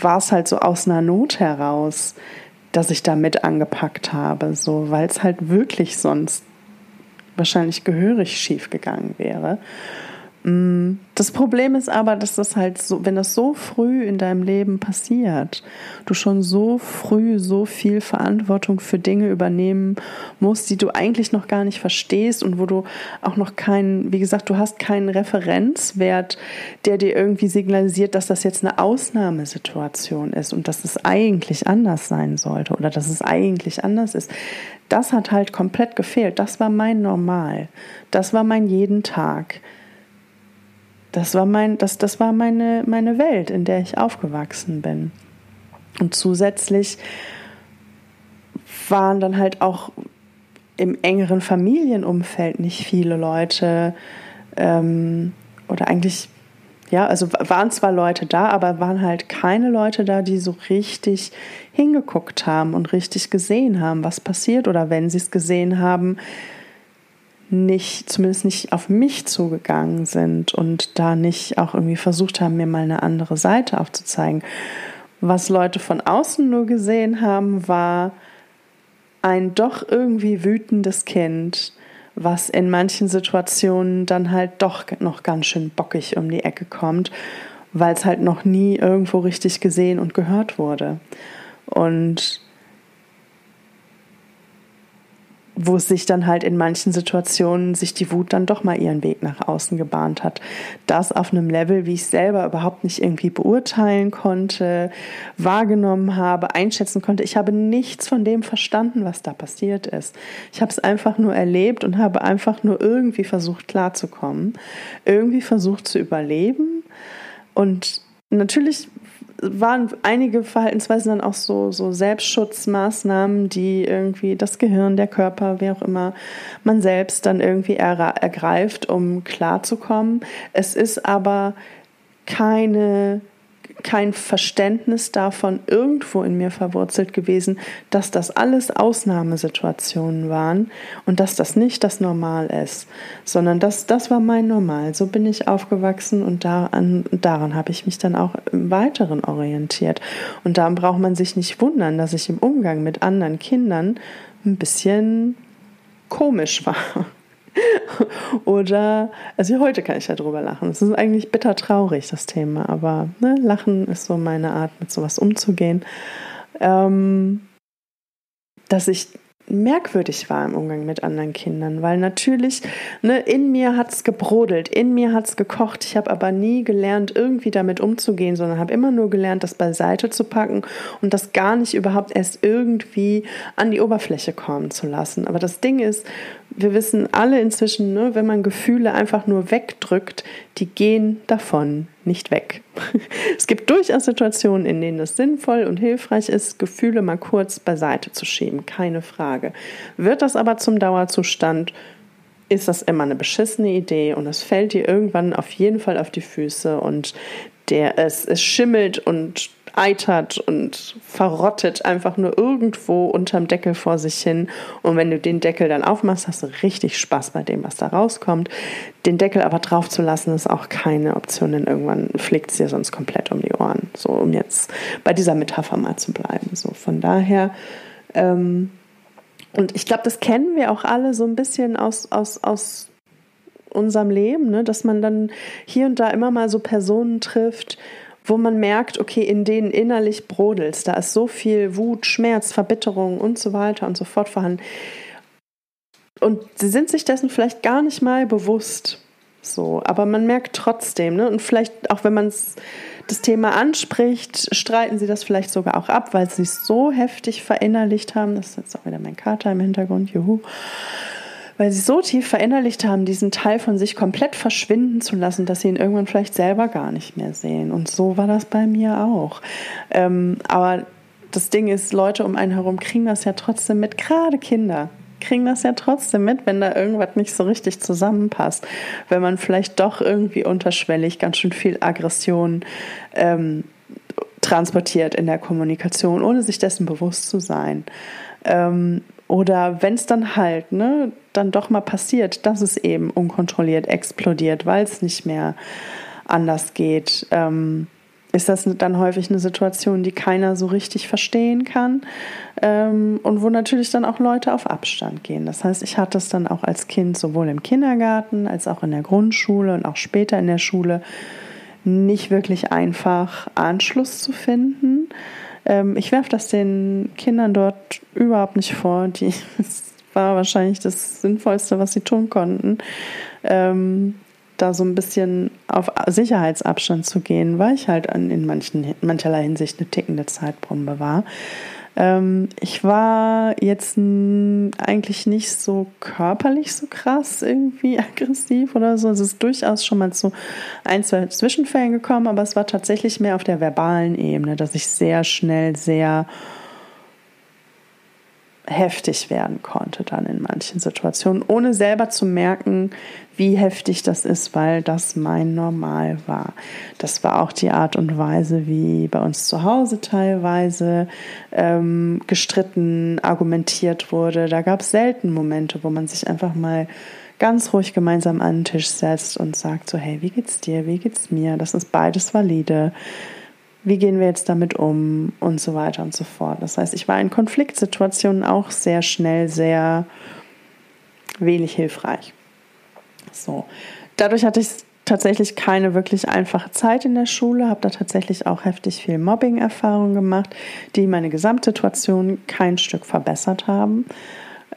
war es halt so aus einer Not heraus, dass ich da mit angepackt habe, so, weil es halt wirklich sonst wahrscheinlich gehörig schief gegangen wäre. Das Problem ist aber, dass das halt so, wenn das so früh in deinem Leben passiert, du schon so früh so viel Verantwortung für Dinge übernehmen musst, die du eigentlich noch gar nicht verstehst und wo du auch noch keinen, wie gesagt, du hast keinen Referenzwert, der dir irgendwie signalisiert, dass das jetzt eine Ausnahmesituation ist und dass es eigentlich anders sein sollte oder dass es eigentlich anders ist. Das hat halt komplett gefehlt. Das war mein Normal. Das war mein jeden Tag das war mein, das, das war meine, meine Welt, in der ich aufgewachsen bin. Und zusätzlich waren dann halt auch im engeren Familienumfeld nicht viele Leute ähm, oder eigentlich, ja, also waren zwar Leute da, aber waren halt keine Leute da, die so richtig hingeguckt haben und richtig gesehen haben, was passiert oder wenn sie es gesehen haben, nicht, zumindest nicht auf mich zugegangen sind und da nicht auch irgendwie versucht haben, mir mal eine andere Seite aufzuzeigen. Was Leute von außen nur gesehen haben, war ein doch irgendwie wütendes Kind, was in manchen Situationen dann halt doch noch ganz schön bockig um die Ecke kommt, weil es halt noch nie irgendwo richtig gesehen und gehört wurde. Und wo sich dann halt in manchen Situationen sich die Wut dann doch mal ihren Weg nach außen gebahnt hat. Das auf einem Level, wie ich selber überhaupt nicht irgendwie beurteilen konnte, wahrgenommen habe, einschätzen konnte. Ich habe nichts von dem verstanden, was da passiert ist. Ich habe es einfach nur erlebt und habe einfach nur irgendwie versucht klarzukommen, irgendwie versucht zu überleben und Natürlich waren einige Verhaltensweisen dann auch so, so Selbstschutzmaßnahmen, die irgendwie das Gehirn, der Körper, wie auch immer, man selbst dann irgendwie ergreift, um klarzukommen. Es ist aber keine kein Verständnis davon irgendwo in mir verwurzelt gewesen, dass das alles Ausnahmesituationen waren und dass das nicht das Normal ist, sondern das, das war mein Normal. So bin ich aufgewachsen und daran, daran habe ich mich dann auch im Weiteren orientiert. Und darum braucht man sich nicht wundern, dass ich im Umgang mit anderen Kindern ein bisschen komisch war. <laughs> Oder, also heute kann ich ja drüber lachen. Es ist eigentlich bitter traurig, das Thema, aber ne, Lachen ist so meine Art, mit sowas umzugehen. Ähm, dass ich merkwürdig war im Umgang mit anderen Kindern, weil natürlich ne, in mir hat es gebrodelt, in mir hat es gekocht. Ich habe aber nie gelernt, irgendwie damit umzugehen, sondern habe immer nur gelernt, das beiseite zu packen und das gar nicht überhaupt erst irgendwie an die Oberfläche kommen zu lassen. Aber das Ding ist, wir wissen alle inzwischen, ne, wenn man Gefühle einfach nur wegdrückt, die gehen davon nicht weg. <laughs> Es gibt durchaus Situationen, in denen es sinnvoll und hilfreich ist, Gefühle mal kurz beiseite zu schieben, keine Frage. Wird das aber zum Dauerzustand, ist das immer eine beschissene Idee und es fällt dir irgendwann auf jeden Fall auf die Füße und der, es, es schimmelt und eitert und verrottet einfach nur irgendwo unterm Deckel vor sich hin. Und wenn du den Deckel dann aufmachst, hast du richtig Spaß bei dem, was da rauskommt. Den Deckel aber drauf zu lassen, ist auch keine Option, denn irgendwann fliegt es dir sonst komplett um die Ohren. So, um jetzt bei dieser Metapher mal zu bleiben. So, von daher, ähm, und ich glaube, das kennen wir auch alle so ein bisschen aus, aus, aus unserem Leben, ne? dass man dann hier und da immer mal so Personen trifft, wo man merkt, okay, in denen innerlich brodelst, da ist so viel Wut, Schmerz, Verbitterung und so weiter und so fort vorhanden. Und sie sind sich dessen vielleicht gar nicht mal bewusst. So, aber man merkt trotzdem, ne? Und vielleicht auch wenn man das Thema anspricht, streiten sie das vielleicht sogar auch ab, weil sie es so heftig verinnerlicht haben. Das ist jetzt auch wieder mein Kater im Hintergrund, juhu weil sie so tief verinnerlicht haben, diesen Teil von sich komplett verschwinden zu lassen, dass sie ihn irgendwann vielleicht selber gar nicht mehr sehen. Und so war das bei mir auch. Ähm, aber das Ding ist, Leute um einen herum kriegen das ja trotzdem mit, gerade Kinder kriegen das ja trotzdem mit, wenn da irgendwas nicht so richtig zusammenpasst. Wenn man vielleicht doch irgendwie unterschwellig ganz schön viel Aggression ähm, transportiert in der Kommunikation, ohne sich dessen bewusst zu sein. Ähm, oder wenn es dann halt, ne, dann doch mal passiert, dass es eben unkontrolliert explodiert, weil es nicht mehr anders geht, ähm, ist das dann häufig eine Situation, die keiner so richtig verstehen kann ähm, und wo natürlich dann auch Leute auf Abstand gehen. Das heißt, ich hatte es dann auch als Kind sowohl im Kindergarten als auch in der Grundschule und auch später in der Schule nicht wirklich einfach Anschluss zu finden. Ähm, ich werfe das den Kindern dort überhaupt nicht vor. Die, <laughs> das war wahrscheinlich das Sinnvollste, was sie tun konnten. Ähm, da so ein bisschen auf Sicherheitsabstand zu gehen, weil ich halt in manchen, mancherlei Hinsicht eine tickende Zeitbombe war. Ähm, ich war jetzt eigentlich nicht so körperlich so krass irgendwie <laughs> aggressiv oder so. Es ist durchaus schon mal zu ein, zwei Zwischenfällen gekommen, aber es war tatsächlich mehr auf der verbalen Ebene, dass ich sehr schnell sehr heftig werden konnte dann in manchen Situationen, ohne selber zu merken, wie heftig das ist, weil das mein Normal war. Das war auch die Art und Weise, wie bei uns zu Hause teilweise ähm, gestritten, argumentiert wurde. Da gab es selten Momente, wo man sich einfach mal ganz ruhig gemeinsam an den Tisch setzt und sagt so, hey, wie geht's dir, wie geht's mir? Das ist beides valide wie gehen wir jetzt damit um und so weiter und so fort. Das heißt, ich war in Konfliktsituationen auch sehr schnell sehr wenig hilfreich. So, dadurch hatte ich tatsächlich keine wirklich einfache Zeit in der Schule, habe da tatsächlich auch heftig viel Mobbing-Erfahrung gemacht, die meine Gesamtsituation kein Stück verbessert haben.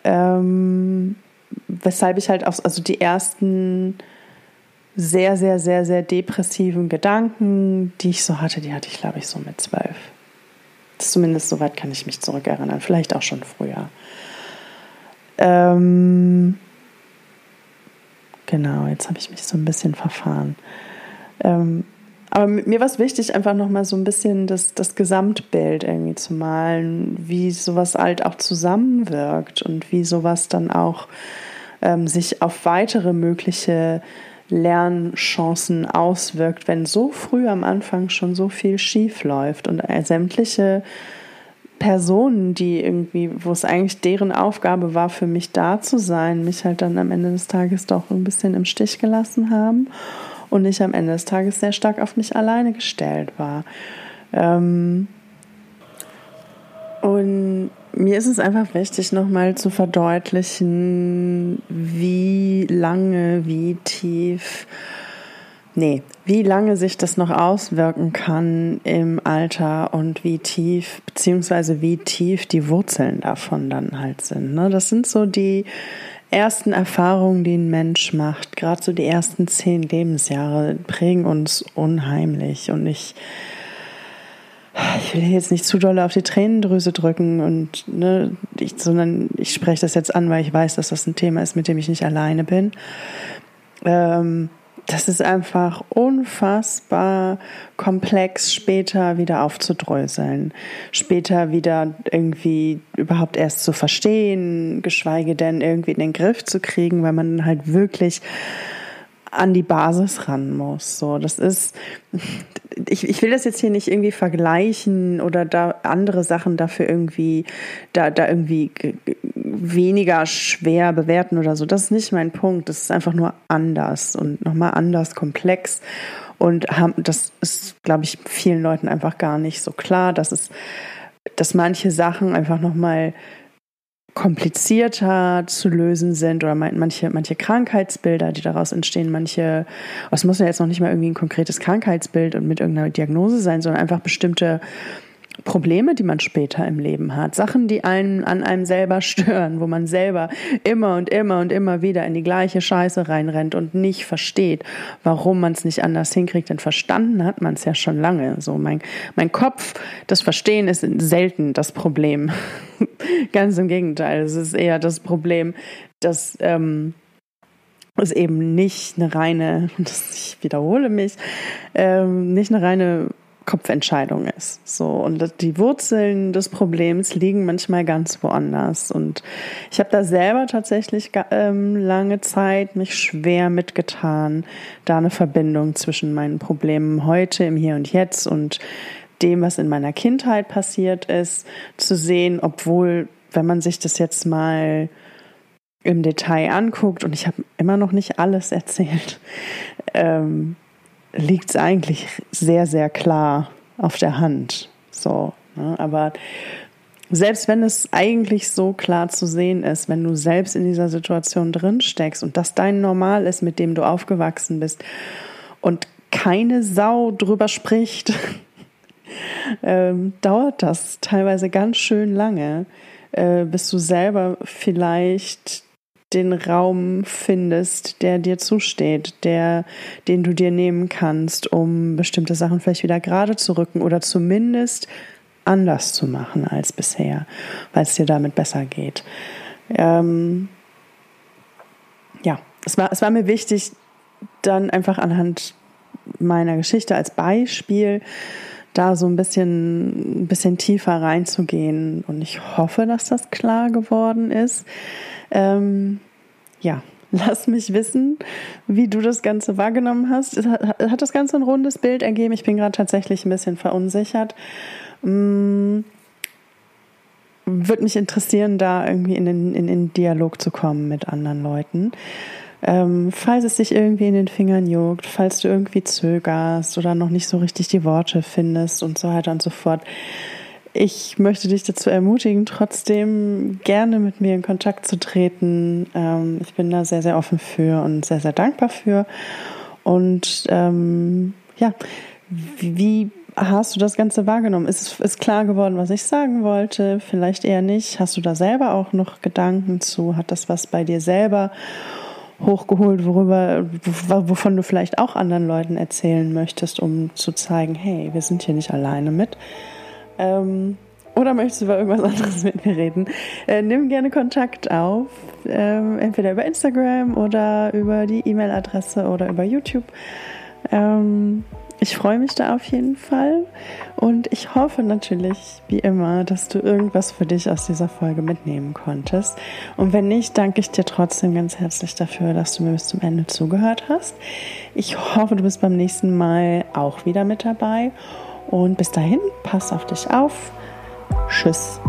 Ähm, weshalb ich halt auch, also die ersten sehr, sehr, sehr, sehr depressiven Gedanken, die ich so hatte, die hatte ich, glaube ich, so mit zwölf. Zumindest soweit kann ich mich zurückerinnern, vielleicht auch schon früher. Ähm, genau, jetzt habe ich mich so ein bisschen verfahren. Ähm, aber mir war es wichtig, einfach nochmal so ein bisschen das, das Gesamtbild irgendwie zu malen, wie sowas halt auch zusammenwirkt und wie sowas dann auch ähm, sich auf weitere mögliche Lernchancen auswirkt, wenn so früh am Anfang schon so viel schief läuft und sämtliche Personen, die irgendwie, wo es eigentlich deren Aufgabe war, für mich da zu sein, mich halt dann am Ende des Tages doch ein bisschen im Stich gelassen haben und ich am Ende des Tages sehr stark auf mich alleine gestellt war. Ähm und mir ist es einfach wichtig, nochmal zu verdeutlichen, wie lange, wie tief, nee, wie lange sich das noch auswirken kann im Alter und wie tief, beziehungsweise wie tief die Wurzeln davon dann halt sind. Ne? Das sind so die ersten Erfahrungen, die ein Mensch macht. Gerade so die ersten zehn Lebensjahre prägen uns unheimlich und ich ich will jetzt nicht zu doll auf die Tränendrüse drücken und ne, ich, sondern ich spreche das jetzt an, weil ich weiß, dass das ein Thema ist, mit dem ich nicht alleine bin. Ähm, das ist einfach unfassbar komplex später wieder aufzudröseln, später wieder irgendwie überhaupt erst zu verstehen, geschweige denn irgendwie in den Griff zu kriegen, weil man halt wirklich an die Basis ran muss. So, das ist, ich, ich will das jetzt hier nicht irgendwie vergleichen oder da andere Sachen dafür irgendwie, da, da irgendwie weniger schwer bewerten oder so. Das ist nicht mein Punkt. Das ist einfach nur anders und nochmal anders komplex. Und haben, das ist, glaube ich, vielen Leuten einfach gar nicht so klar, dass es, dass manche Sachen einfach nochmal komplizierter zu lösen sind oder manche, manche Krankheitsbilder, die daraus entstehen, manche, es muss ja jetzt noch nicht mal irgendwie ein konkretes Krankheitsbild und mit irgendeiner Diagnose sein, sondern einfach bestimmte Probleme, die man später im Leben hat, Sachen, die einen an einem selber stören, wo man selber immer und immer und immer wieder in die gleiche Scheiße reinrennt und nicht versteht, warum man es nicht anders hinkriegt. Denn verstanden hat man es ja schon lange. So mein mein Kopf, das Verstehen ist selten das Problem. <laughs> Ganz im Gegenteil, es ist eher das Problem, dass ähm, es eben nicht eine reine, <laughs> ich wiederhole mich, ähm, nicht eine reine Kopfentscheidung ist. So und die Wurzeln des Problems liegen manchmal ganz woanders. Und ich habe da selber tatsächlich ähm, lange Zeit mich schwer mitgetan, da eine Verbindung zwischen meinen Problemen heute im Hier und Jetzt und dem, was in meiner Kindheit passiert ist, zu sehen, obwohl, wenn man sich das jetzt mal im Detail anguckt, und ich habe immer noch nicht alles erzählt, ähm, liegt es eigentlich sehr, sehr klar auf der Hand. So, ne? aber selbst wenn es eigentlich so klar zu sehen ist, wenn du selbst in dieser Situation drin steckst und das dein Normal ist, mit dem du aufgewachsen bist und keine Sau drüber spricht, <laughs> ähm, dauert das teilweise ganz schön lange, äh, bis du selber vielleicht den Raum findest, der dir zusteht, der, den du dir nehmen kannst, um bestimmte Sachen vielleicht wieder gerade zu rücken oder zumindest anders zu machen als bisher, weil es dir damit besser geht. Ähm, ja, es war, es war mir wichtig, dann einfach anhand meiner Geschichte als Beispiel da so ein bisschen, ein bisschen tiefer reinzugehen. Und ich hoffe, dass das klar geworden ist. Ähm, ja, <laughs> lass mich wissen, wie du das Ganze wahrgenommen hast. Hat das Ganze ein rundes Bild ergeben? Ich bin gerade tatsächlich ein bisschen verunsichert. Hm, Würde mich interessieren, da irgendwie in den, in den Dialog zu kommen mit anderen Leuten. Ähm, falls es dich irgendwie in den Fingern juckt, falls du irgendwie zögerst oder noch nicht so richtig die Worte findest und so weiter und so fort. Ich möchte dich dazu ermutigen, trotzdem gerne mit mir in Kontakt zu treten. Ähm, ich bin da sehr, sehr offen für und sehr, sehr dankbar für. Und ähm, ja, wie hast du das Ganze wahrgenommen? Ist, ist klar geworden, was ich sagen wollte? Vielleicht eher nicht. Hast du da selber auch noch Gedanken zu? Hat das was bei dir selber hochgeholt, worüber, wovon du vielleicht auch anderen Leuten erzählen möchtest, um zu zeigen, hey, wir sind hier nicht alleine mit. Ähm, oder möchtest du über irgendwas anderes mit mir reden? Äh, nimm gerne Kontakt auf, ähm, entweder über Instagram oder über die E-Mail-Adresse oder über YouTube. Ähm, ich freue mich da auf jeden Fall und ich hoffe natürlich, wie immer, dass du irgendwas für dich aus dieser Folge mitnehmen konntest. Und wenn nicht, danke ich dir trotzdem ganz herzlich dafür, dass du mir bis zum Ende zugehört hast. Ich hoffe, du bist beim nächsten Mal auch wieder mit dabei. Und bis dahin, pass auf dich auf. Tschüss.